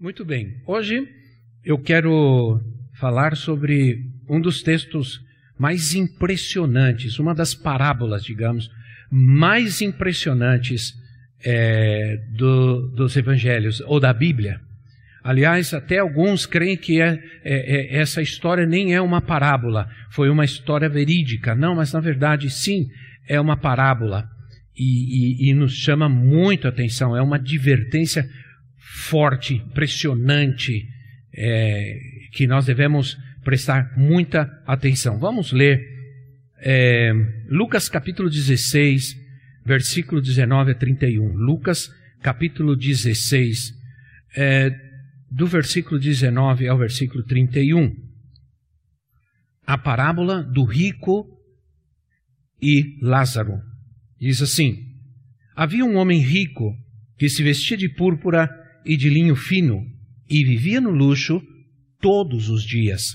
Muito bem. Hoje eu quero falar sobre um dos textos mais impressionantes, uma das parábolas, digamos, mais impressionantes é, do, dos evangelhos ou da Bíblia. Aliás, até alguns creem que é, é, é, essa história nem é uma parábola, foi uma história verídica. Não, mas na verdade, sim, é uma parábola. E, e, e nos chama muito a atenção, é uma advertência forte, impressionante, é, que nós devemos prestar muita atenção. Vamos ler é, Lucas capítulo 16, versículo 19 a 31. Lucas capítulo 16, é, do versículo 19 ao versículo 31. A parábola do rico e Lázaro. Diz assim: Havia um homem rico que se vestia de púrpura e de linho fino e vivia no luxo todos os dias.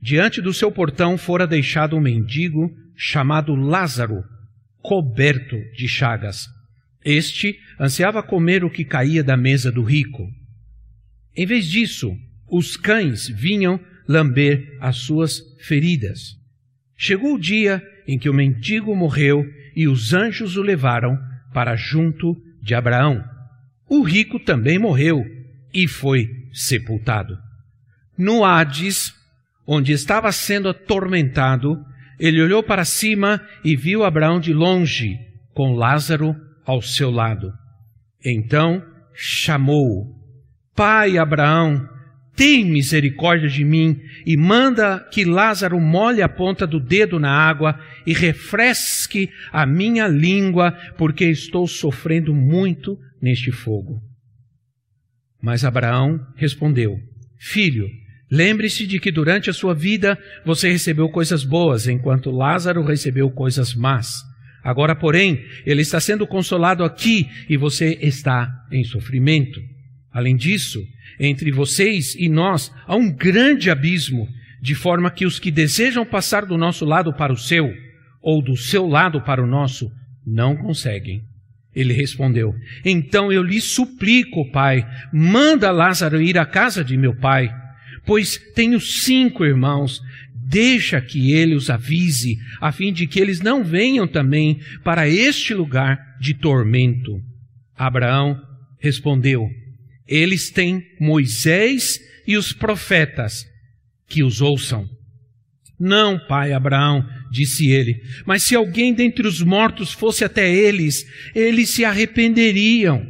Diante do seu portão fora deixado um mendigo chamado Lázaro, coberto de chagas. Este ansiava comer o que caía da mesa do rico. Em vez disso, os cães vinham lamber as suas feridas. Chegou o dia em que o mendigo morreu e os anjos o levaram para junto de Abraão. O rico também morreu e foi sepultado. No Hades, onde estava sendo atormentado, ele olhou para cima e viu Abraão de longe, com Lázaro ao seu lado. Então chamou: Pai Abraão, tem misericórdia de mim e manda que Lázaro molhe a ponta do dedo na água e refresque a minha língua, porque estou sofrendo muito neste fogo. Mas Abraão respondeu: Filho, lembre-se de que durante a sua vida você recebeu coisas boas, enquanto Lázaro recebeu coisas más. Agora, porém, ele está sendo consolado aqui e você está em sofrimento. Além disso, entre vocês e nós há um grande abismo, de forma que os que desejam passar do nosso lado para o seu, ou do seu lado para o nosso, não conseguem. Ele respondeu: Então eu lhe suplico, pai, manda Lázaro ir à casa de meu pai, pois tenho cinco irmãos. Deixa que ele os avise, a fim de que eles não venham também para este lugar de tormento. Abraão respondeu: eles têm Moisés e os profetas, que os ouçam. Não, pai Abraão, disse ele, mas se alguém dentre os mortos fosse até eles, eles se arrependeriam.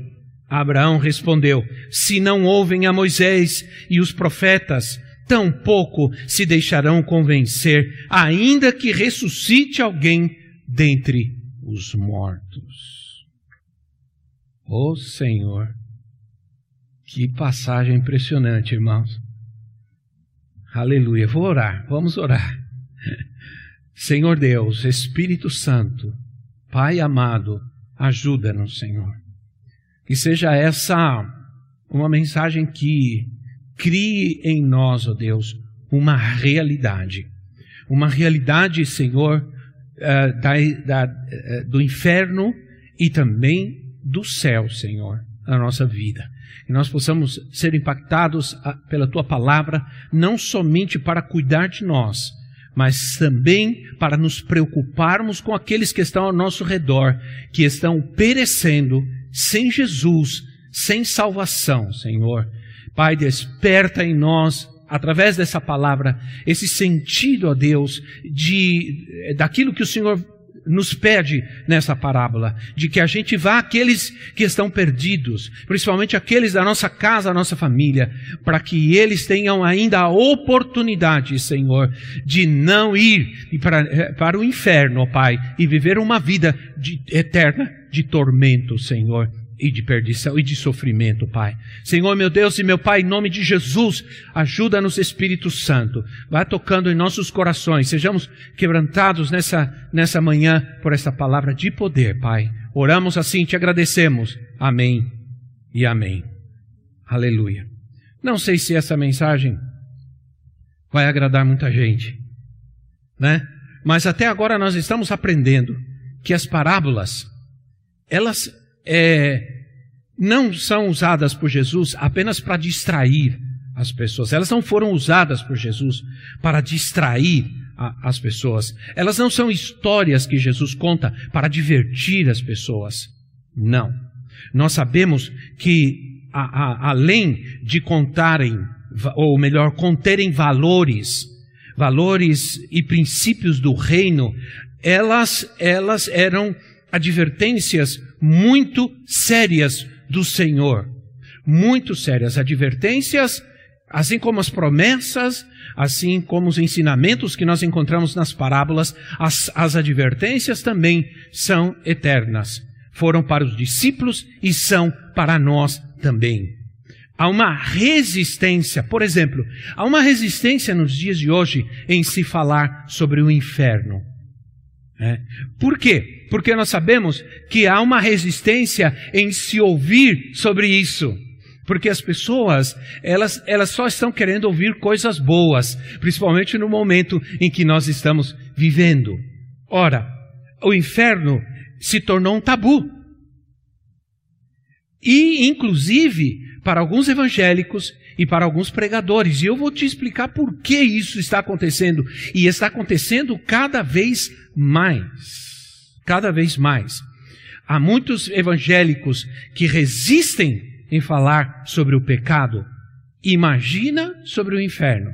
Abraão respondeu: Se não ouvem a Moisés e os profetas, tampouco se deixarão convencer, ainda que ressuscite alguém dentre os mortos. Oh, Senhor, que passagem impressionante, irmãos. Aleluia. Vou orar, vamos orar. Senhor Deus, Espírito Santo, Pai amado, ajuda-nos, Senhor. Que seja essa uma mensagem que crie em nós, ó Deus, uma realidade. Uma realidade, Senhor, uh, da, da, uh, do inferno e também do céu, Senhor, na nossa vida que nós possamos ser impactados ah, pela tua palavra, não somente para cuidar de nós, mas também para nos preocuparmos com aqueles que estão ao nosso redor, que estão perecendo sem Jesus, sem salvação, Senhor. Pai, desperta em nós através dessa palavra esse sentido, ó Deus, de daquilo que o Senhor nos pede nessa parábola, de que a gente vá àqueles que estão perdidos, principalmente aqueles da nossa casa, da nossa família, para que eles tenham ainda a oportunidade, Senhor, de não ir para, eh, para o inferno, ó Pai, e viver uma vida de, eterna de tormento, Senhor. E de perdição e de sofrimento, Pai. Senhor, meu Deus e meu Pai, em nome de Jesus, ajuda-nos, Espírito Santo. Vai tocando em nossos corações. Sejamos quebrantados nessa, nessa manhã por essa palavra de poder, Pai. Oramos assim, te agradecemos. Amém e amém. Aleluia. Não sei se essa mensagem vai agradar muita gente, né? Mas até agora nós estamos aprendendo que as parábolas, elas é, não são usadas por Jesus apenas para distrair as pessoas. Elas não foram usadas por Jesus para distrair a, as pessoas. Elas não são histórias que Jesus conta para divertir as pessoas. Não. Nós sabemos que, a, a, além de contarem, ou melhor, conterem valores, valores e princípios do reino, elas, elas eram advertências muito sérias do Senhor. Muito sérias advertências, assim como as promessas, assim como os ensinamentos que nós encontramos nas parábolas, as, as advertências também são eternas. Foram para os discípulos e são para nós também. Há uma resistência, por exemplo, há uma resistência nos dias de hoje em se falar sobre o inferno. É. Por quê? Porque nós sabemos que há uma resistência em se ouvir sobre isso. Porque as pessoas, elas, elas só estão querendo ouvir coisas boas, principalmente no momento em que nós estamos vivendo. Ora, o inferno se tornou um tabu. E, inclusive, para alguns evangélicos e para alguns pregadores. E eu vou te explicar por que isso está acontecendo. E está acontecendo cada vez mais. Cada vez mais. Há muitos evangélicos que resistem em falar sobre o pecado. Imagina sobre o inferno.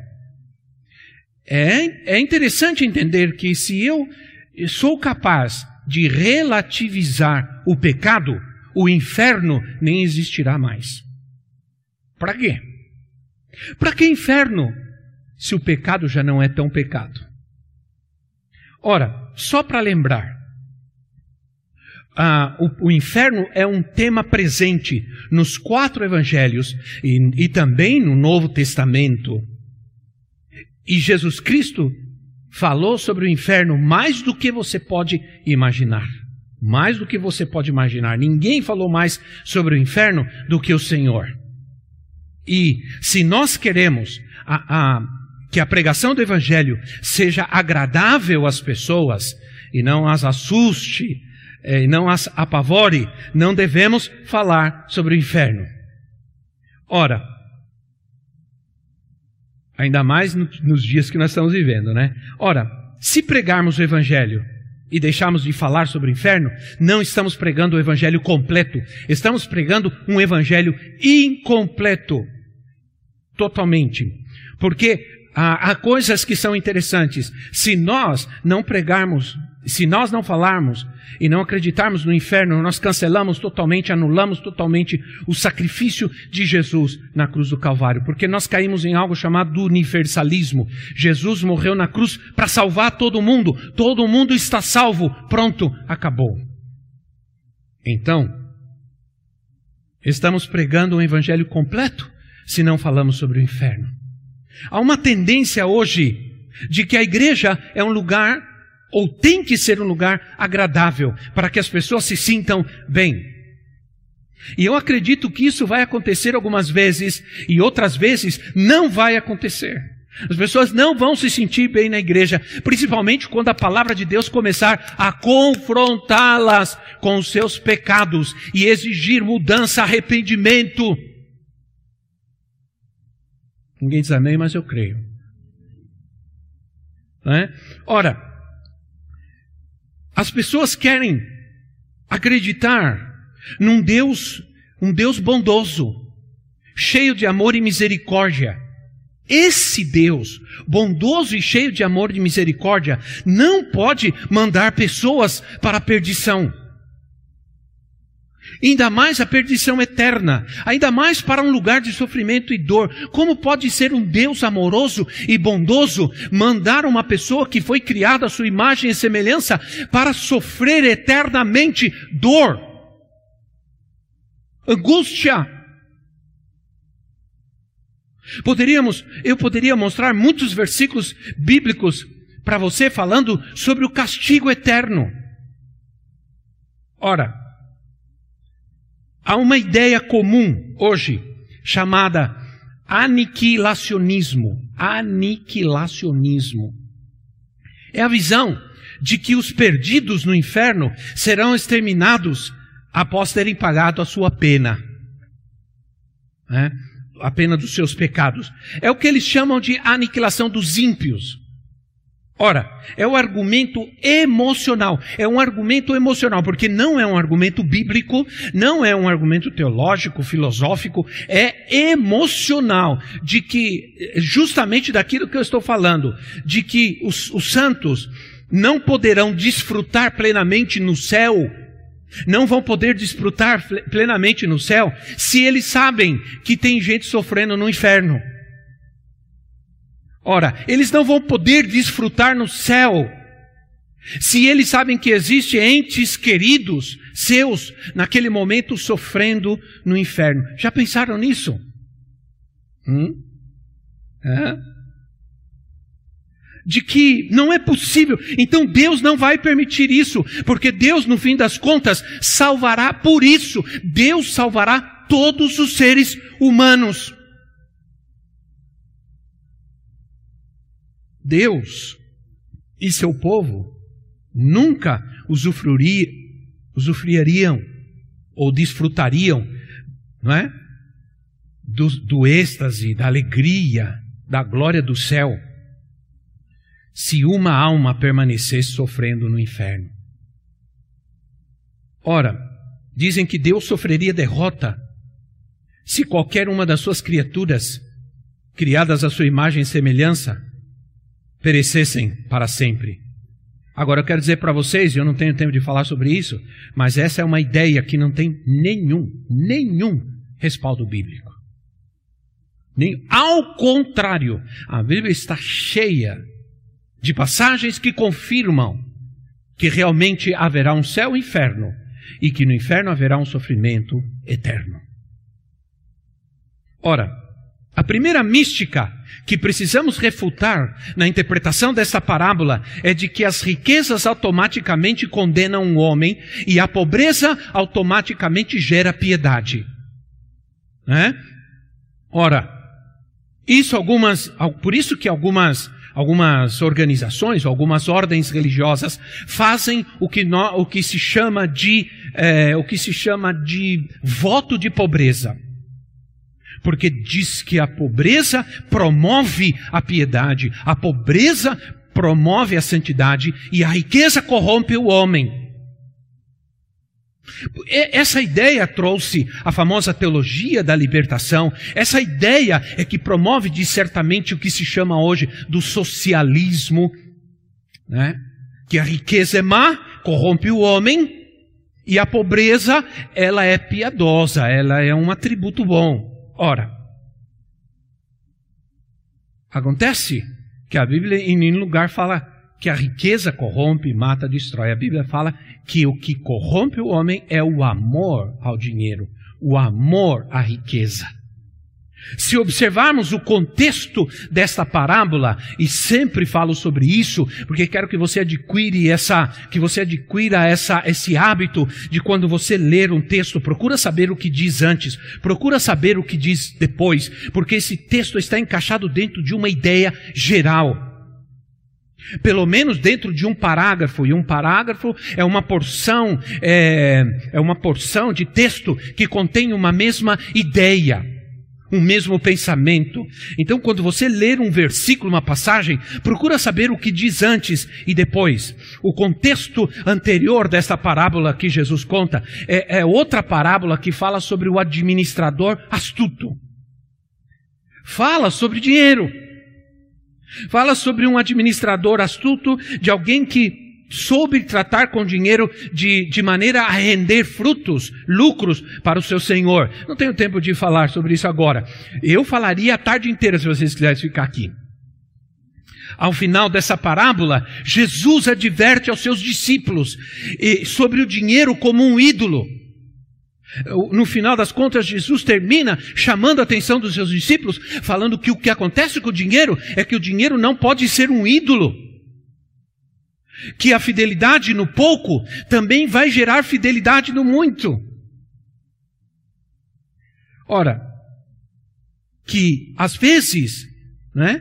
É, é interessante entender que se eu sou capaz de relativizar o pecado, o inferno nem existirá mais. Para quê? Para que inferno se o pecado já não é tão pecado? Ora, só para lembrar, ah, o, o, inferno é um tema presente nos quatro evangelhos e, e também no Novo Testamento. E Jesus Cristo falou sobre o inferno mais do que você pode imaginar. Mais do que você pode imaginar. Ninguém falou mais sobre o inferno do que o Senhor. E se nós queremos a, a, que a pregação do Evangelho seja agradável às pessoas e não as assuste é, e não as apavore, não devemos falar sobre o inferno. Ora, ainda mais nos dias que nós estamos vivendo, né? Ora, se pregarmos o Evangelho e deixarmos de falar sobre o inferno, não estamos pregando o Evangelho completo, estamos pregando um Evangelho incompleto totalmente. Porque há, há coisas que são interessantes. Se nós não pregarmos, se nós não falarmos e não acreditarmos no inferno, nós cancelamos totalmente, anulamos totalmente o sacrifício de Jesus na cruz do Calvário, porque nós caímos em algo chamado universalismo. Jesus morreu na cruz para salvar todo mundo, todo mundo está salvo, pronto, acabou. Então, estamos pregando um evangelho completo se não falamos sobre o inferno. Há uma tendência hoje de que a igreja é um lugar, ou tem que ser um lugar agradável, para que as pessoas se sintam bem. E eu acredito que isso vai acontecer algumas vezes, e outras vezes não vai acontecer. As pessoas não vão se sentir bem na igreja, principalmente quando a palavra de Deus começar a confrontá-las com os seus pecados e exigir mudança, arrependimento. Ninguém diz amém, mas eu creio. É? Ora, as pessoas querem acreditar num Deus, um Deus bondoso, cheio de amor e misericórdia. Esse Deus, bondoso e cheio de amor e misericórdia, não pode mandar pessoas para a perdição ainda mais a perdição eterna, ainda mais para um lugar de sofrimento e dor. Como pode ser um Deus amoroso e bondoso mandar uma pessoa que foi criada à sua imagem e semelhança para sofrer eternamente dor? angústia. Poderíamos, eu poderia mostrar muitos versículos bíblicos para você falando sobre o castigo eterno. Ora, há uma ideia comum hoje chamada aniquilacionismo. Aniquilacionismo. É a visão de que os perdidos no inferno serão exterminados após terem pagado a sua pena. É? A pena dos seus pecados. É o que eles chamam de aniquilação dos ímpios. Ora, é o argumento emocional, é um argumento emocional, porque não é um argumento bíblico, não é um argumento teológico, filosófico, é emocional, de que, justamente daquilo que eu estou falando, de que os, os santos não poderão desfrutar plenamente no céu, não vão poder desfrutar plenamente no céu, se eles sabem que tem gente sofrendo no inferno. Ora, eles não vão poder desfrutar no céu se eles sabem que existem entes queridos seus naquele momento sofrendo no inferno. Já pensaram nisso? Hum? É? De que não é possível, então Deus não vai permitir isso, porque Deus, no fim das contas, salvará por isso. Deus salvará todos os seres humanos. Deus e seu povo nunca usufruiriam ou desfrutariam, não é? Do, do êxtase, da alegria, da glória do céu, se uma alma permanecesse sofrendo no inferno. Ora, dizem que Deus sofreria derrota se qualquer uma das suas criaturas, criadas à sua imagem e semelhança, perecessem para sempre. Agora eu quero dizer para vocês, eu não tenho tempo de falar sobre isso, mas essa é uma ideia que não tem nenhum, nenhum respaldo bíblico. Nem, ao contrário, a Bíblia está cheia de passagens que confirmam que realmente haverá um céu e inferno e que no inferno haverá um sofrimento eterno. Ora, a primeira mística que precisamos refutar na interpretação dessa parábola é de que as riquezas automaticamente condenam o homem e a pobreza automaticamente gera piedade. Né? Ora, isso algumas, por isso que algumas algumas organizações, algumas ordens religiosas fazem o que, no, o que se chama de é, o que se chama de voto de pobreza porque diz que a pobreza promove a piedade, a pobreza promove a santidade e a riqueza corrompe o homem. Essa ideia trouxe a famosa teologia da libertação. Essa ideia é que promove, de certamente, o que se chama hoje do socialismo, né? que a riqueza é má, corrompe o homem, e a pobreza, ela é piedosa, ela é um atributo bom. Ora, acontece que a Bíblia em nenhum lugar fala que a riqueza corrompe, mata, destrói. A Bíblia fala que o que corrompe o homem é o amor ao dinheiro, o amor à riqueza. Se observarmos o contexto desta parábola, e sempre falo sobre isso, porque quero que você adquire essa, que você adquira essa, esse hábito de quando você ler um texto, procura saber o que diz antes, procura saber o que diz depois, porque esse texto está encaixado dentro de uma ideia geral. Pelo menos dentro de um parágrafo, e um parágrafo é uma porção, é, é uma porção de texto que contém uma mesma ideia um mesmo pensamento. Então, quando você ler um versículo, uma passagem, procura saber o que diz antes e depois. O contexto anterior desta parábola que Jesus conta é, é outra parábola que fala sobre o administrador astuto. Fala sobre dinheiro. Fala sobre um administrador astuto, de alguém que soube tratar com dinheiro de, de maneira a render frutos, lucros para o seu Senhor. Não tenho tempo de falar sobre isso agora. Eu falaria a tarde inteira se vocês quisessem ficar aqui. Ao final dessa parábola, Jesus adverte aos seus discípulos sobre o dinheiro como um ídolo. No final das contas, Jesus termina chamando a atenção dos seus discípulos, falando que o que acontece com o dinheiro é que o dinheiro não pode ser um ídolo. Que a fidelidade no pouco também vai gerar fidelidade no muito. Ora, que às vezes, né,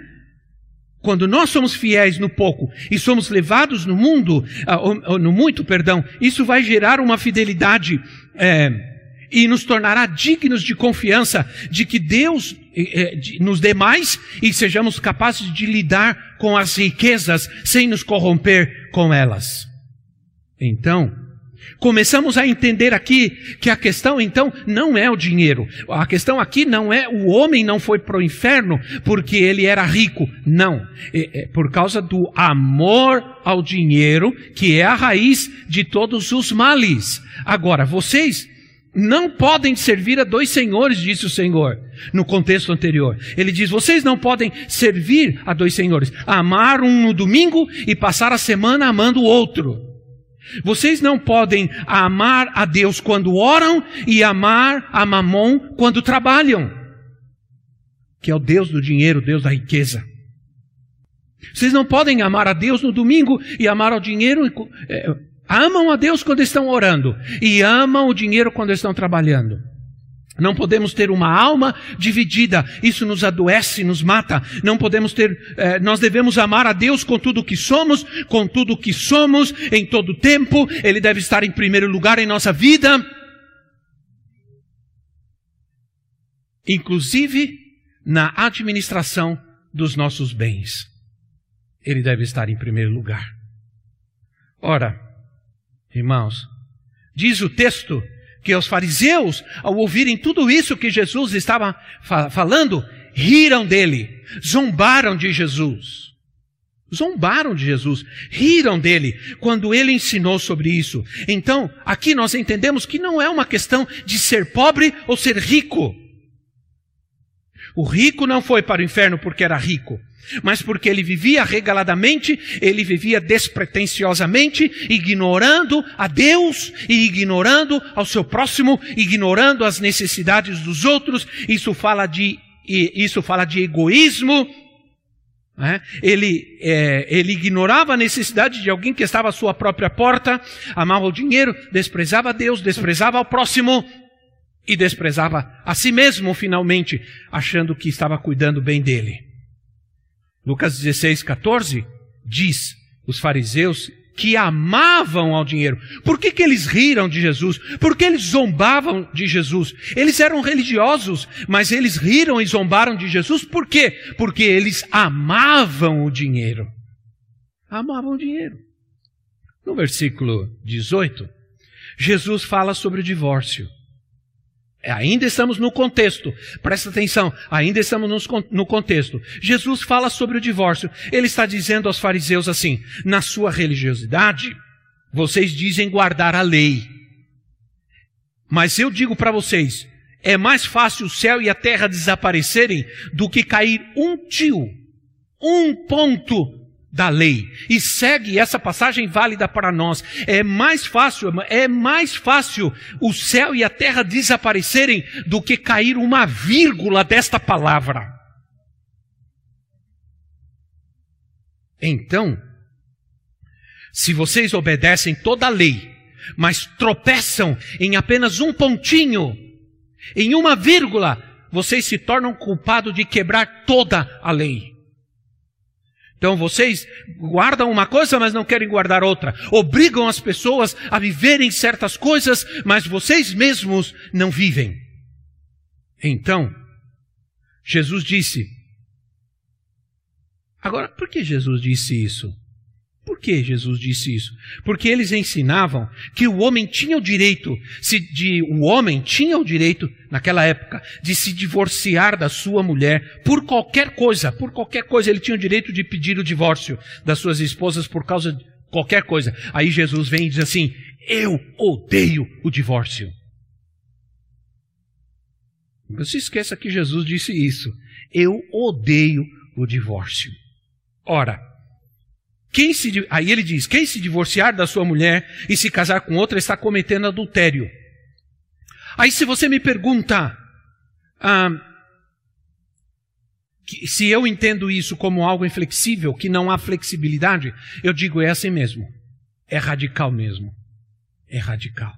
quando nós somos fiéis no pouco e somos levados no mundo, uh, no muito, perdão, isso vai gerar uma fidelidade é, e nos tornará dignos de confiança de que Deus é, nos dê mais e sejamos capazes de lidar com as riquezas sem nos corromper com elas. Então, Começamos a entender aqui que a questão então não é o dinheiro. A questão aqui não é o homem não foi para o inferno porque ele era rico. Não. É, é por causa do amor ao dinheiro, que é a raiz de todos os males. Agora, vocês não podem servir a dois senhores, disse o Senhor, no contexto anterior. Ele diz: vocês não podem servir a dois senhores, amar um no domingo e passar a semana amando o outro. Vocês não podem amar a Deus quando oram e amar a Mamon quando trabalham, que é o Deus do dinheiro, o Deus da riqueza. Vocês não podem amar a Deus no domingo e amar ao dinheiro. É, amam a Deus quando estão orando e amam o dinheiro quando estão trabalhando. Não podemos ter uma alma dividida, isso nos adoece, nos mata. Não podemos ter, eh, nós devemos amar a Deus com tudo o que somos, com tudo o que somos, em todo tempo. Ele deve estar em primeiro lugar em nossa vida. Inclusive na administração dos nossos bens. Ele deve estar em primeiro lugar. Ora, irmãos, diz o texto que os fariseus, ao ouvirem tudo isso que Jesus estava fa falando, riram dele, zombaram de Jesus. Zombaram de Jesus, riram dele quando ele ensinou sobre isso. Então, aqui nós entendemos que não é uma questão de ser pobre ou ser rico. O rico não foi para o inferno porque era rico mas porque ele vivia regaladamente, ele vivia despretensiosamente, ignorando a Deus e ignorando ao seu próximo, ignorando as necessidades dos outros. Isso fala de, isso fala de egoísmo. Né? Ele, é, ele ignorava a necessidade de alguém que estava à sua própria porta, amava o dinheiro, desprezava Deus, desprezava o próximo e desprezava a si mesmo, finalmente, achando que estava cuidando bem dele. Lucas 16, 14 diz: os fariseus que amavam ao dinheiro. Por que, que eles riram de Jesus? Por que eles zombavam de Jesus? Eles eram religiosos, mas eles riram e zombaram de Jesus. Por quê? Porque eles amavam o dinheiro. Amavam o dinheiro. No versículo 18, Jesus fala sobre o divórcio. É, ainda estamos no contexto, presta atenção, ainda estamos no contexto. Jesus fala sobre o divórcio. Ele está dizendo aos fariseus assim: na sua religiosidade, vocês dizem guardar a lei. Mas eu digo para vocês: é mais fácil o céu e a terra desaparecerem do que cair um tio, um ponto da lei. E segue essa passagem válida para nós. É mais fácil, é mais fácil o céu e a terra desaparecerem do que cair uma vírgula desta palavra. Então, se vocês obedecem toda a lei, mas tropeçam em apenas um pontinho, em uma vírgula, vocês se tornam culpados de quebrar toda a lei. Então vocês guardam uma coisa, mas não querem guardar outra. Obrigam as pessoas a viverem certas coisas, mas vocês mesmos não vivem. Então, Jesus disse. Agora, por que Jesus disse isso? Por que Jesus disse isso? Porque eles ensinavam que o homem tinha o direito, se de, o homem tinha o direito, naquela época, de se divorciar da sua mulher por qualquer coisa, por qualquer coisa, ele tinha o direito de pedir o divórcio das suas esposas por causa de qualquer coisa. Aí Jesus vem e diz assim: Eu odeio o divórcio. Não se esqueça que Jesus disse isso. Eu odeio o divórcio. Ora, quem se, aí ele diz: quem se divorciar da sua mulher e se casar com outra está cometendo adultério. Aí, se você me pergunta ah, se eu entendo isso como algo inflexível, que não há flexibilidade, eu digo é assim mesmo. É radical mesmo. É radical.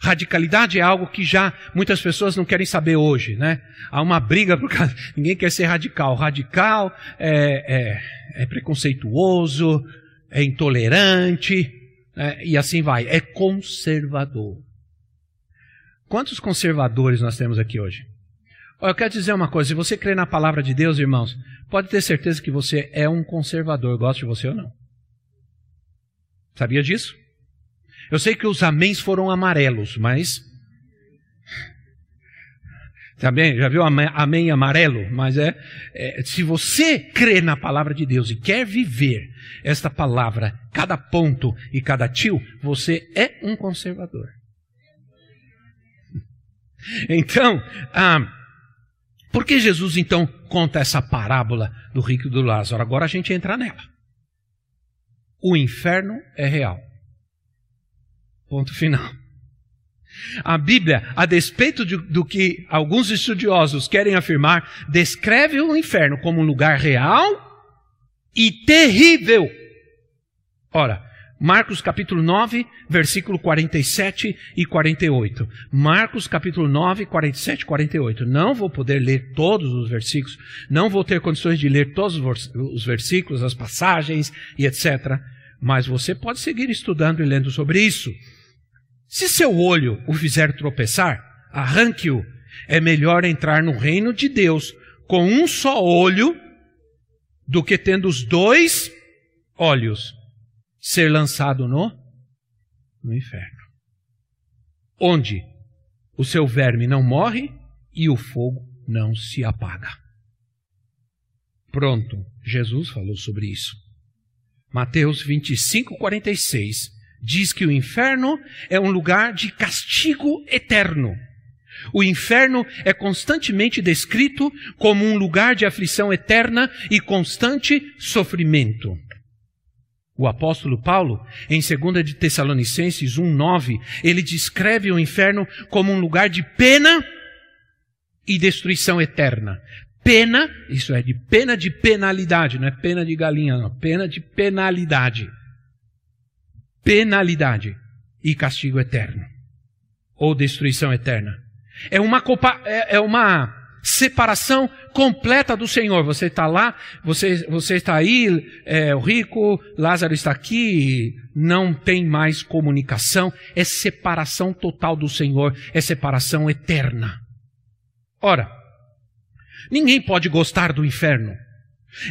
Radicalidade é algo que já muitas pessoas não querem saber hoje, né? Há uma briga por causa. Ninguém quer ser radical. Radical é, é, é preconceituoso, é intolerante, né? e assim vai. É conservador. Quantos conservadores nós temos aqui hoje? Eu quero dizer uma coisa: se você crê na palavra de Deus, irmãos, pode ter certeza que você é um conservador, gosta de você ou não. Sabia disso? Eu sei que os améns foram amarelos, mas. Também, já viu amém amarelo? Mas é, é, se você crê na palavra de Deus e quer viver esta palavra, cada ponto e cada tio, você é um conservador. Então, ah, por que Jesus então conta essa parábola do rico e do Lázaro? Agora a gente entra nela. O inferno é real. Ponto final. A Bíblia, a despeito de, do que alguns estudiosos querem afirmar, descreve o inferno como um lugar real e terrível. Ora, Marcos capítulo 9, versículo 47 e 48. Marcos capítulo 9, 47 e 48. Não vou poder ler todos os versículos, não vou ter condições de ler todos os versículos, as passagens e etc. Mas você pode seguir estudando e lendo sobre isso. Se seu olho o fizer tropeçar, arranque-o. É melhor entrar no reino de Deus com um só olho do que tendo os dois olhos ser lançado no, no inferno. Onde o seu verme não morre e o fogo não se apaga. Pronto, Jesus falou sobre isso. Mateus 25, 46 diz que o inferno é um lugar de castigo eterno. O inferno é constantemente descrito como um lugar de aflição eterna e constante sofrimento. O apóstolo Paulo, em 2 de Tessalonicenses 1:9, ele descreve o inferno como um lugar de pena e destruição eterna. Pena, isso é de pena de penalidade, não é pena de galinha, não, pena de penalidade. Penalidade e castigo eterno ou destruição eterna. É uma, é, é uma separação completa do Senhor. Você está lá, você, você está aí, é, o rico, Lázaro está aqui, não tem mais comunicação. É separação total do Senhor, é separação eterna. Ora, ninguém pode gostar do inferno.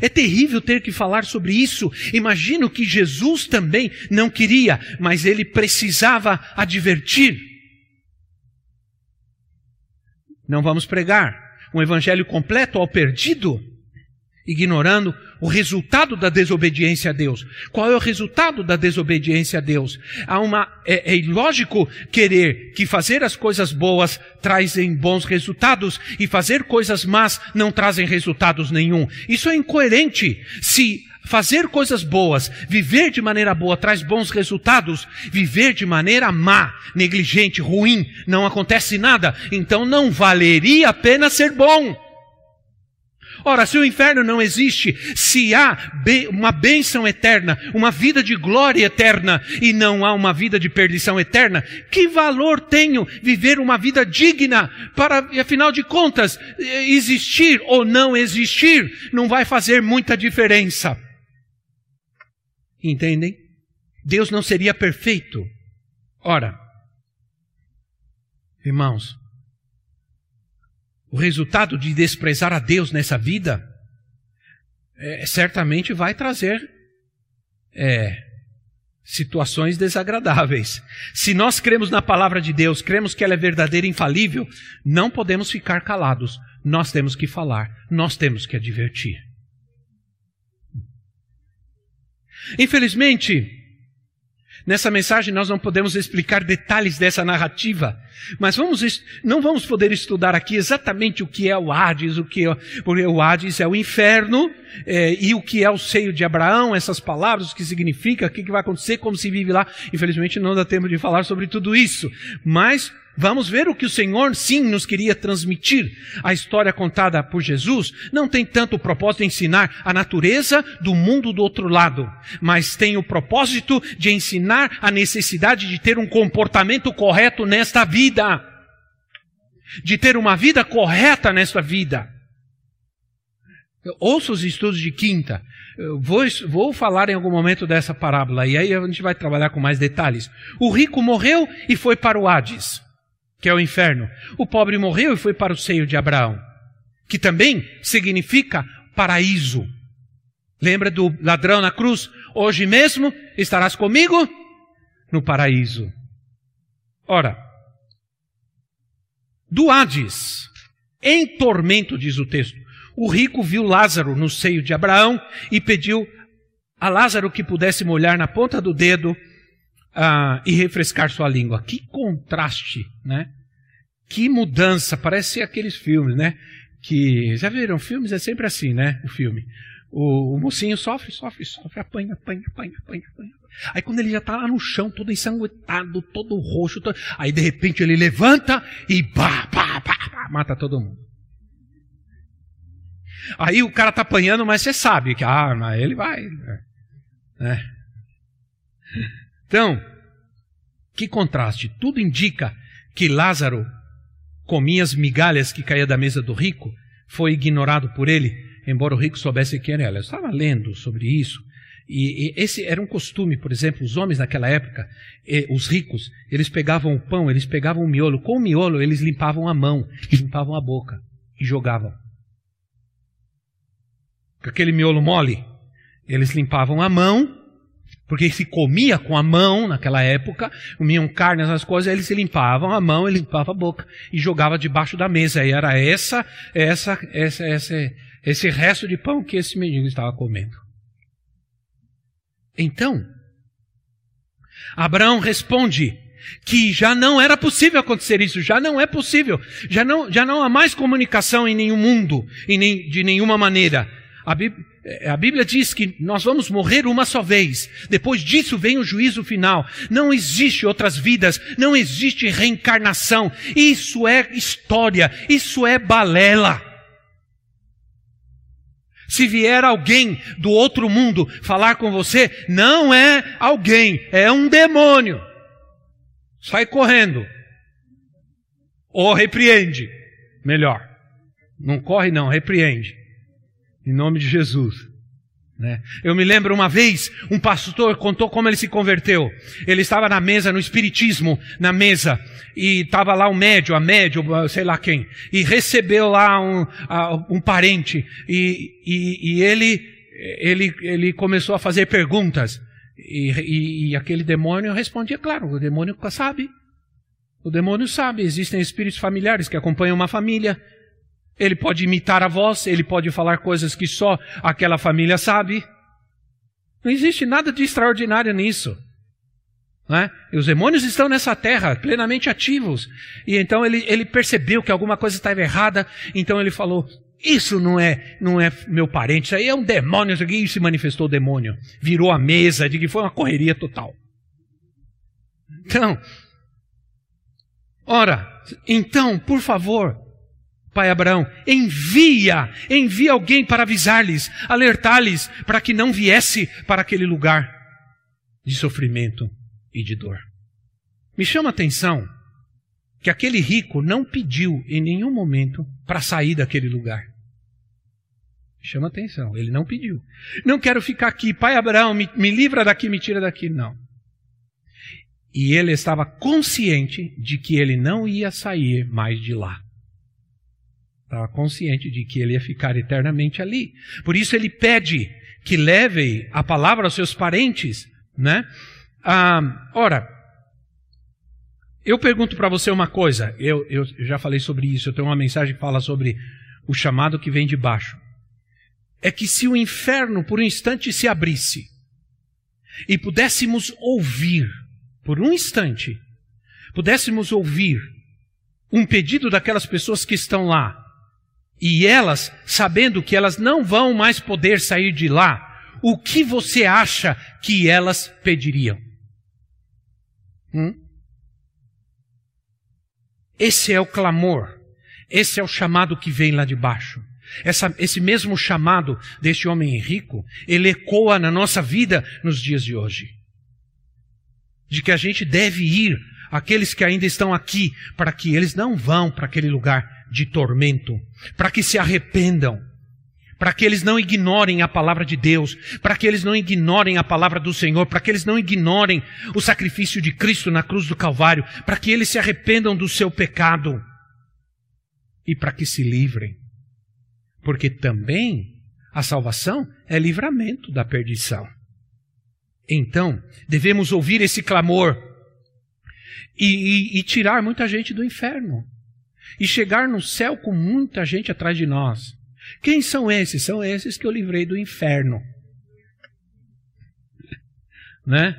É terrível ter que falar sobre isso. Imagino que Jesus também não queria, mas ele precisava advertir. Não vamos pregar um evangelho completo ao perdido, ignorando o resultado da desobediência a Deus. Qual é o resultado da desobediência a Deus? Há uma, é, é ilógico querer que fazer as coisas boas trazem bons resultados e fazer coisas más não trazem resultados nenhum. Isso é incoerente. Se fazer coisas boas, viver de maneira boa traz bons resultados, viver de maneira má, negligente, ruim, não acontece nada, então não valeria a pena ser bom. Ora, se o inferno não existe, se há uma bênção eterna, uma vida de glória eterna e não há uma vida de perdição eterna, que valor tenho viver uma vida digna para, afinal de contas, existir ou não existir não vai fazer muita diferença. Entendem? Deus não seria perfeito. Ora, irmãos, o resultado de desprezar a Deus nessa vida é, certamente vai trazer é, situações desagradáveis. Se nós cremos na palavra de Deus, cremos que ela é verdadeira e infalível, não podemos ficar calados. Nós temos que falar, nós temos que advertir. Infelizmente, nessa mensagem nós não podemos explicar detalhes dessa narrativa, mas vamos, não vamos poder estudar aqui exatamente o que é o Hades, o que é, porque o Hades é o inferno, é, e o que é o seio de Abraão, essas palavras, o que significa, o que vai acontecer, como se vive lá. Infelizmente não dá tempo de falar sobre tudo isso, mas Vamos ver o que o Senhor sim nos queria transmitir. A história contada por Jesus não tem tanto o propósito de ensinar a natureza do mundo do outro lado, mas tem o propósito de ensinar a necessidade de ter um comportamento correto nesta vida. De ter uma vida correta nesta vida. Ouça os estudos de quinta. Eu vou, vou falar em algum momento dessa parábola e aí a gente vai trabalhar com mais detalhes. O rico morreu e foi para o Hades, que é o inferno. O pobre morreu e foi para o seio de Abraão, que também significa paraíso. Lembra do ladrão na cruz? Hoje mesmo estarás comigo no paraíso. Ora, do Hades, em tormento, diz o texto, o rico viu Lázaro no seio de Abraão e pediu a Lázaro que pudesse molhar na ponta do dedo ah, e refrescar sua língua. Que contraste, né? Que mudança, parece aqueles filmes, né? Que, já viram, filmes é sempre assim, né? O filme. O, o mocinho sofre, sofre, sofre, apanha, apanha, apanha, apanha, apanha. Aí quando ele já está lá no chão, todo ensanguentado, todo roxo, todo... aí de repente ele levanta e pá, pá, pá, pá, mata todo mundo. Aí o cara tá apanhando, mas você sabe que, ah, mas ele vai. Né? Então, que contraste. Tudo indica que Lázaro comia as migalhas que caía da mesa do rico, foi ignorado por ele, embora o rico soubesse quem era. Eu estava lendo sobre isso. E, e, esse era um costume, por exemplo, os homens naquela época, os ricos, eles pegavam o pão, eles pegavam o miolo, com o miolo eles limpavam a mão, limpavam a boca e jogavam com aquele miolo mole. Eles limpavam a mão, porque se comia com a mão naquela época, comiam carne, essas coisas, eles se limpavam a mão e limpavam a boca e jogava debaixo da mesa. E era essa, essa, essa, essa, esse resto de pão que esse menino estava comendo. Então, Abraão responde que já não era possível acontecer isso, já não é possível, já não, já não há mais comunicação em nenhum mundo, em nem, de nenhuma maneira. A Bíblia, a Bíblia diz que nós vamos morrer uma só vez. Depois disso vem o juízo final. Não existe outras vidas, não existe reencarnação. Isso é história, isso é balela. Se vier alguém do outro mundo falar com você, não é alguém, é um demônio. Sai correndo. Ou repreende. Melhor. Não corre, não, repreende. Em nome de Jesus. Né? Eu me lembro uma vez, um pastor contou como ele se converteu. Ele estava na mesa, no espiritismo, na mesa, e estava lá o médio, a médio, sei lá quem, e recebeu lá um, um parente, e, e, e ele, ele, ele começou a fazer perguntas. E, e, e, aquele demônio respondia, claro, o demônio sabe. O demônio sabe, existem espíritos familiares que acompanham uma família, ele pode imitar a voz, ele pode falar coisas que só aquela família sabe. Não existe nada de extraordinário nisso. Né? E os demônios estão nessa terra, plenamente ativos. E então ele, ele percebeu que alguma coisa estava errada, então ele falou: Isso não é, não é meu parente, isso aí é um demônio. E se manifestou o demônio. Virou a mesa, de que foi uma correria total. Então, ora, então, por favor, pai Abraão, envia, envia alguém para avisar-lhes, alertar-lhes, para que não viesse para aquele lugar de sofrimento e de dor. Me chama a atenção que aquele rico não pediu em nenhum momento para sair daquele lugar. Me chama a atenção, ele não pediu. Não quero ficar aqui, pai Abraão, me, me livra daqui, me tira daqui. Não. E ele estava consciente de que ele não ia sair mais de lá. Estava consciente de que ele ia ficar eternamente ali. Por isso ele pede que leve a palavra aos seus parentes, né? Ah, ora, eu pergunto para você uma coisa. Eu, eu já falei sobre isso. Eu tenho uma mensagem que fala sobre o chamado que vem de baixo. É que se o inferno por um instante se abrisse e pudéssemos ouvir, por um instante, pudéssemos ouvir um pedido daquelas pessoas que estão lá, e elas, sabendo que elas não vão mais poder sair de lá, o que você acha que elas pediriam? Hum? Esse é o clamor. Esse é o chamado que vem lá de baixo. Essa, esse mesmo chamado deste homem rico, ele ecoa na nossa vida nos dias de hoje. De que a gente deve ir, aqueles que ainda estão aqui, para que eles não vão para aquele lugar de tormento, para que se arrependam, para que eles não ignorem a palavra de Deus, para que eles não ignorem a palavra do Senhor, para que eles não ignorem o sacrifício de Cristo na cruz do Calvário, para que eles se arrependam do seu pecado e para que se livrem. Porque também a salvação é livramento da perdição. Então, devemos ouvir esse clamor e, e, e tirar muita gente do inferno e chegar no céu com muita gente atrás de nós. Quem são esses? São esses que eu livrei do inferno. né?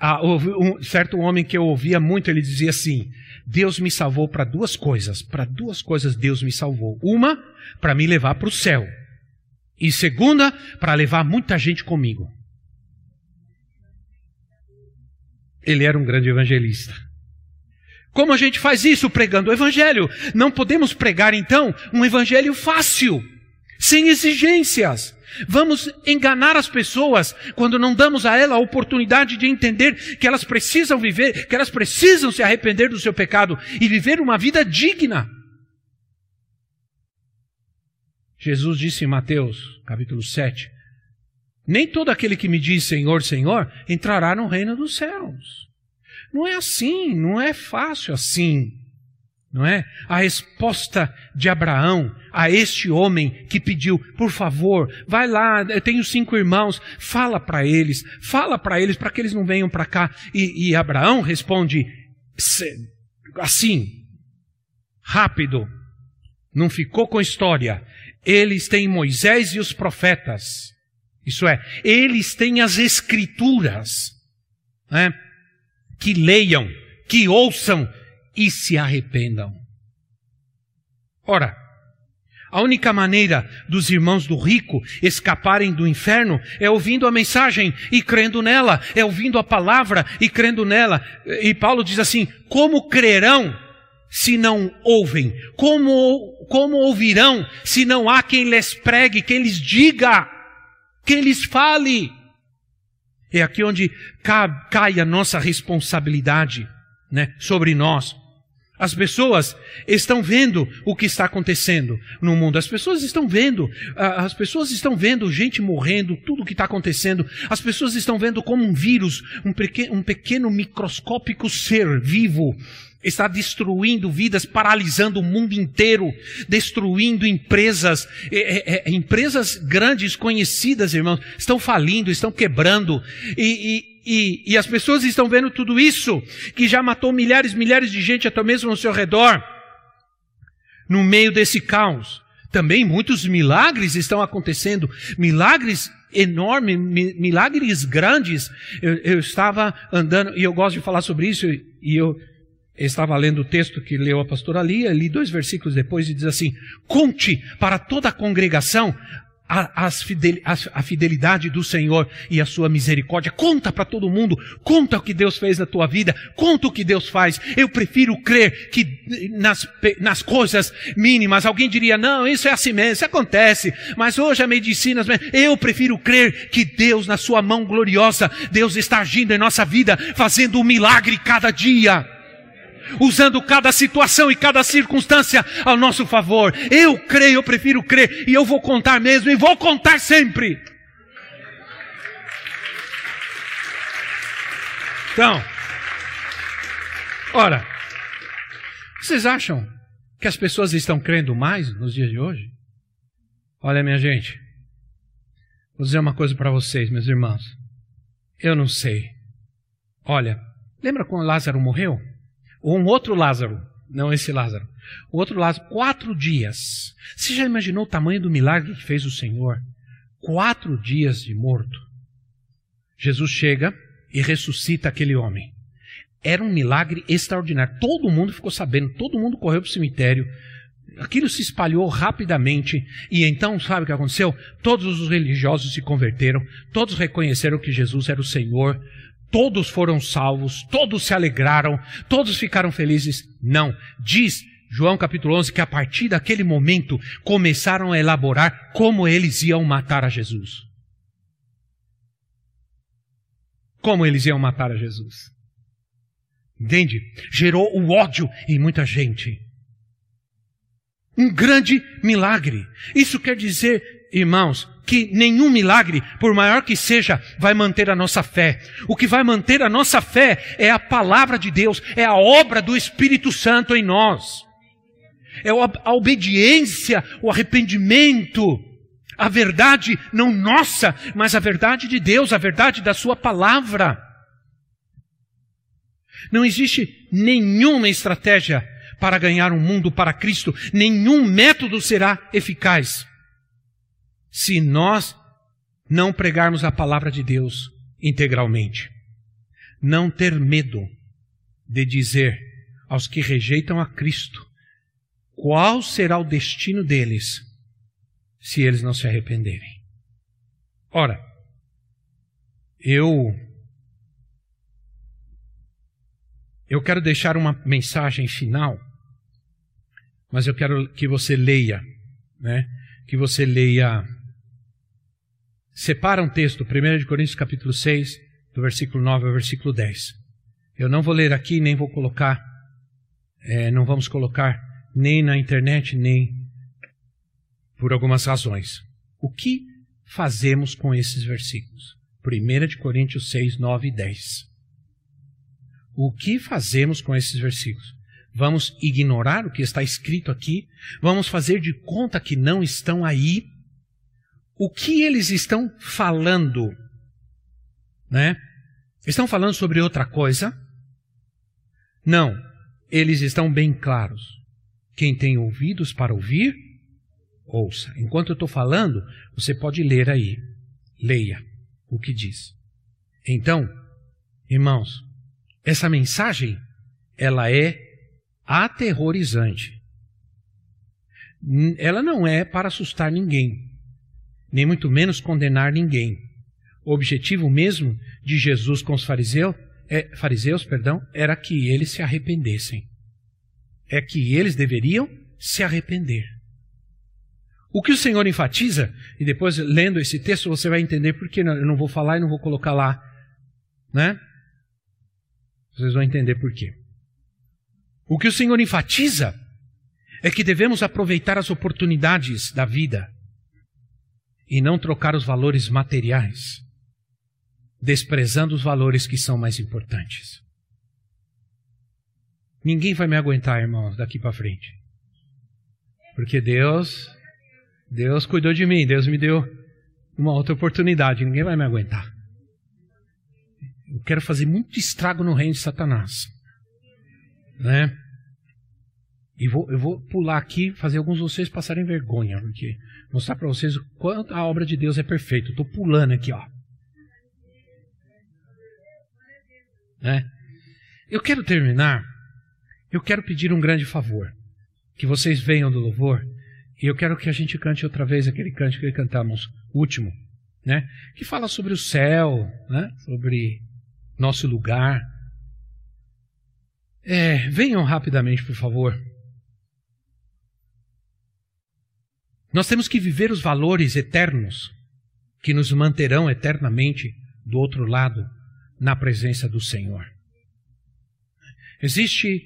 Ah, um certo homem que eu ouvia muito, ele dizia assim: Deus me salvou para duas coisas. Para duas coisas Deus me salvou. Uma, para me levar para o céu. E segunda, para levar muita gente comigo. Ele era um grande evangelista. Como a gente faz isso pregando o evangelho? Não podemos pregar então um evangelho fácil sem exigências. Vamos enganar as pessoas quando não damos a ela a oportunidade de entender que elas precisam viver, que elas precisam se arrepender do seu pecado e viver uma vida digna. Jesus disse em Mateus, capítulo 7, nem todo aquele que me diz Senhor, Senhor, entrará no reino dos céus. Não é assim, não é fácil assim não é? A resposta de Abraão a este homem que pediu, por favor, vai lá, eu tenho cinco irmãos, fala para eles, fala para eles para que eles não venham para cá. E, e Abraão responde assim, rápido, não ficou com história. Eles têm Moisés e os profetas. Isso é, eles têm as escrituras. Né? Que leiam, que ouçam e se arrependam. Ora, a única maneira dos irmãos do rico escaparem do inferno é ouvindo a mensagem e crendo nela, é ouvindo a palavra e crendo nela. E Paulo diz assim: como crerão se não ouvem? Como, como ouvirão se não há quem lhes pregue, quem lhes diga, quem lhes fale? É aqui onde cai a nossa responsabilidade né, sobre nós. As pessoas estão vendo o que está acontecendo no mundo. As pessoas estão vendo, as pessoas estão vendo gente morrendo, tudo o que está acontecendo. As pessoas estão vendo como um vírus, um pequeno, um pequeno microscópico ser vivo, está destruindo vidas, paralisando o mundo inteiro, destruindo empresas, é, é, é empresas grandes, conhecidas, irmãos, estão falindo, estão quebrando, e, e e, e as pessoas estão vendo tudo isso, que já matou milhares, milhares de gente até mesmo ao seu redor, no meio desse caos. Também muitos milagres estão acontecendo, milagres enormes, milagres grandes. Eu, eu, estava andando, e eu gosto de falar sobre isso, e eu, estava lendo o texto que leu a pastora Lia, li dois versículos depois e diz assim: Conte para toda a congregação a, a, fidelidade do Senhor e a sua misericórdia. Conta para todo mundo, conta o que Deus fez na tua vida, conta o que Deus faz. Eu prefiro crer que nas, nas coisas mínimas, alguém diria, não, isso é assim mesmo, isso acontece, mas hoje a medicina, eu prefiro crer que Deus, na sua mão gloriosa, Deus está agindo em nossa vida, fazendo um milagre cada dia usando cada situação e cada circunstância ao nosso favor. Eu creio, eu prefiro crer, e eu vou contar mesmo, e vou contar sempre. Então, ora, vocês acham que as pessoas estão crendo mais nos dias de hoje? Olha, minha gente, vou dizer uma coisa para vocês, meus irmãos. Eu não sei. Olha, lembra quando Lázaro morreu? Um outro Lázaro, não esse Lázaro. O outro Lázaro, quatro dias. Você já imaginou o tamanho do milagre que fez o Senhor? Quatro dias de morto. Jesus chega e ressuscita aquele homem. Era um milagre extraordinário. Todo mundo ficou sabendo, todo mundo correu para o cemitério. Aquilo se espalhou rapidamente. E então, sabe o que aconteceu? Todos os religiosos se converteram, todos reconheceram que Jesus era o Senhor, todos foram salvos, todos se alegraram, todos ficaram felizes. Não. Diz João capítulo 11 que a partir daquele momento começaram a elaborar como eles iam matar a Jesus. Como eles iam matar a Jesus. Entende? Gerou o ódio em muita gente. Um grande milagre. Isso quer dizer, irmãos, que nenhum milagre, por maior que seja, vai manter a nossa fé. O que vai manter a nossa fé é a palavra de Deus, é a obra do Espírito Santo em nós. É a obediência, o arrependimento, a verdade não nossa, mas a verdade de Deus, a verdade da Sua palavra. Não existe nenhuma estratégia para ganhar um mundo para Cristo, nenhum método será eficaz se nós não pregarmos a palavra de Deus integralmente. Não ter medo de dizer aos que rejeitam a Cristo qual será o destino deles se eles não se arrependerem. Ora, eu eu quero deixar uma mensagem final, mas eu quero que você leia, né? Que você leia separa um texto, 1 Coríntios capítulo 6, do versículo 9 ao versículo 10. Eu não vou ler aqui, nem vou colocar, é, não vamos colocar nem na internet, nem por algumas razões. O que fazemos com esses versículos? 1 Coríntios 6, 9 e 10. O que fazemos com esses versículos? Vamos ignorar o que está escrito aqui? Vamos fazer de conta que não estão aí? O que eles estão falando? Né? Estão falando sobre outra coisa? Não, eles estão bem claros. Quem tem ouvidos para ouvir, ouça. Enquanto eu estou falando, você pode ler aí. Leia o que diz. Então, irmãos, essa mensagem, ela é aterrorizante. Ela não é para assustar ninguém, nem muito menos condenar ninguém. O objetivo mesmo de Jesus com os fariseus, é, fariseus perdão, era que eles se arrependessem é que eles deveriam se arrepender. O que o Senhor enfatiza, e depois lendo esse texto você vai entender por que eu não vou falar e não vou colocar lá, né? Vocês vão entender por quê. O que o Senhor enfatiza é que devemos aproveitar as oportunidades da vida e não trocar os valores materiais, desprezando os valores que são mais importantes. Ninguém vai me aguentar, irmãos, daqui para frente. Porque Deus, Deus cuidou de mim, Deus me deu uma outra oportunidade, ninguém vai me aguentar. Eu quero fazer muito estrago no reino de Satanás. Né? E vou, eu vou pular aqui, fazer alguns de vocês passarem vergonha, porque mostrar para vocês o quanto a obra de Deus é perfeita. Estou pulando aqui, ó. Né? Eu quero terminar eu quero pedir um grande favor. Que vocês venham do louvor e eu quero que a gente cante outra vez aquele cântico que cantamos, último, né? Que fala sobre o céu, né? Sobre nosso lugar. É, venham rapidamente, por favor. Nós temos que viver os valores eternos que nos manterão eternamente do outro lado, na presença do Senhor. Existe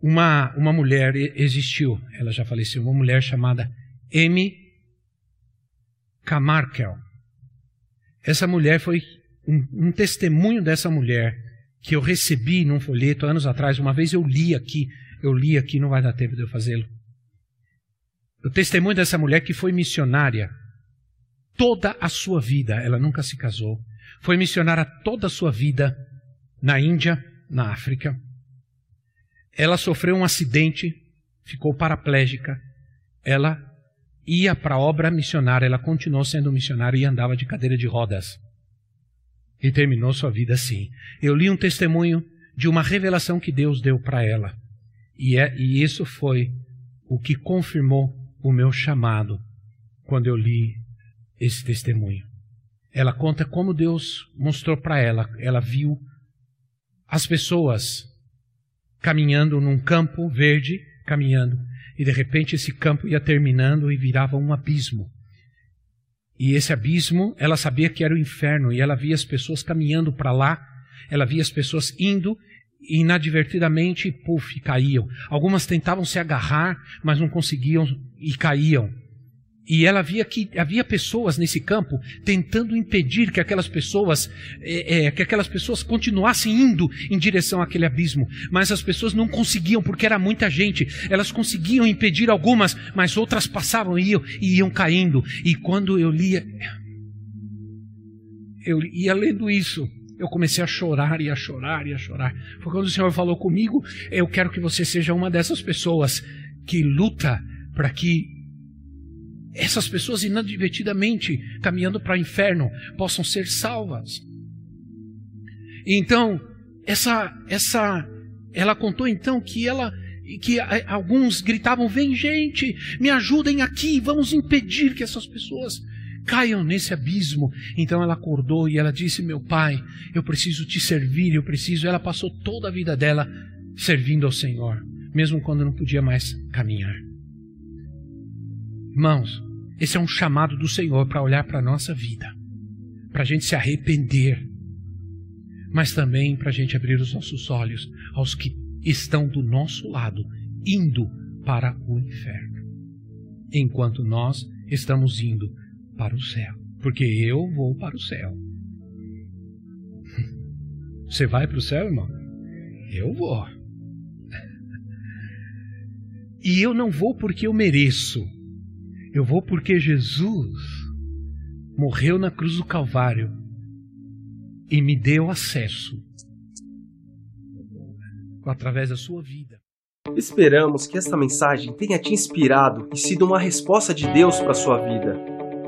uma, uma mulher existiu, ela já faleceu, uma mulher chamada Amy Camarkel. Essa mulher foi um, um, testemunho dessa mulher que eu recebi num folheto anos atrás. Uma vez eu li aqui, eu li aqui, não vai dar tempo de eu fazê-lo. O testemunho dessa mulher que foi missionária toda a sua vida, ela nunca se casou. Foi missionária toda a sua vida na Índia, na África ela sofreu um acidente, ficou paraplégica. Ela ia para a obra missionária, ela continuou sendo missionária e andava de cadeira de rodas. E terminou sua vida assim. Eu li um testemunho de uma revelação que Deus deu para ela. E, é, e isso foi o que confirmou o meu chamado quando eu li esse testemunho. ela conta como Deus mostrou para ela. Ela viu as pessoas caminhando num campo verde, caminhando, e de repente esse campo ia terminando e virava um abismo. E esse abismo, ela sabia que era o inferno, e ela via as pessoas caminhando para lá, ela via as pessoas indo e inadvertidamente, puf, caíam. Algumas tentavam se agarrar, mas não conseguiam e caíam. E ela via que havia pessoas nesse campo tentando impedir que aquelas pessoas, é, é, que aquelas pessoas continuassem indo em direção àquele abismo. Mas as pessoas não conseguiam, porque era muita gente. Elas conseguiam impedir algumas, mas outras passavam e iam, e iam caindo. E quando eu lia, eu ia lendo isso, eu comecei a chorar e a chorar e a chorar. Foi quando o Senhor falou comigo: eu quero que você seja uma dessas pessoas que luta para que essas pessoas inadvertidamente caminhando para o inferno possam ser salvas. Então, essa essa ela contou então que ela que alguns gritavam: "Vem gente, me ajudem aqui, vamos impedir que essas pessoas caiam nesse abismo". Então ela acordou e ela disse: "Meu pai, eu preciso te servir, eu preciso". Ela passou toda a vida dela servindo ao Senhor, mesmo quando não podia mais caminhar. Irmãos, esse é um chamado do Senhor para olhar para a nossa vida, para a gente se arrepender, mas também para a gente abrir os nossos olhos aos que estão do nosso lado, indo para o inferno, enquanto nós estamos indo para o céu, porque eu vou para o céu. Você vai para o céu, irmão? Eu vou. E eu não vou porque eu mereço. Eu vou porque Jesus morreu na cruz do Calvário e me deu acesso através da sua vida. Esperamos que esta mensagem tenha te inspirado e sido uma resposta de Deus para a sua vida.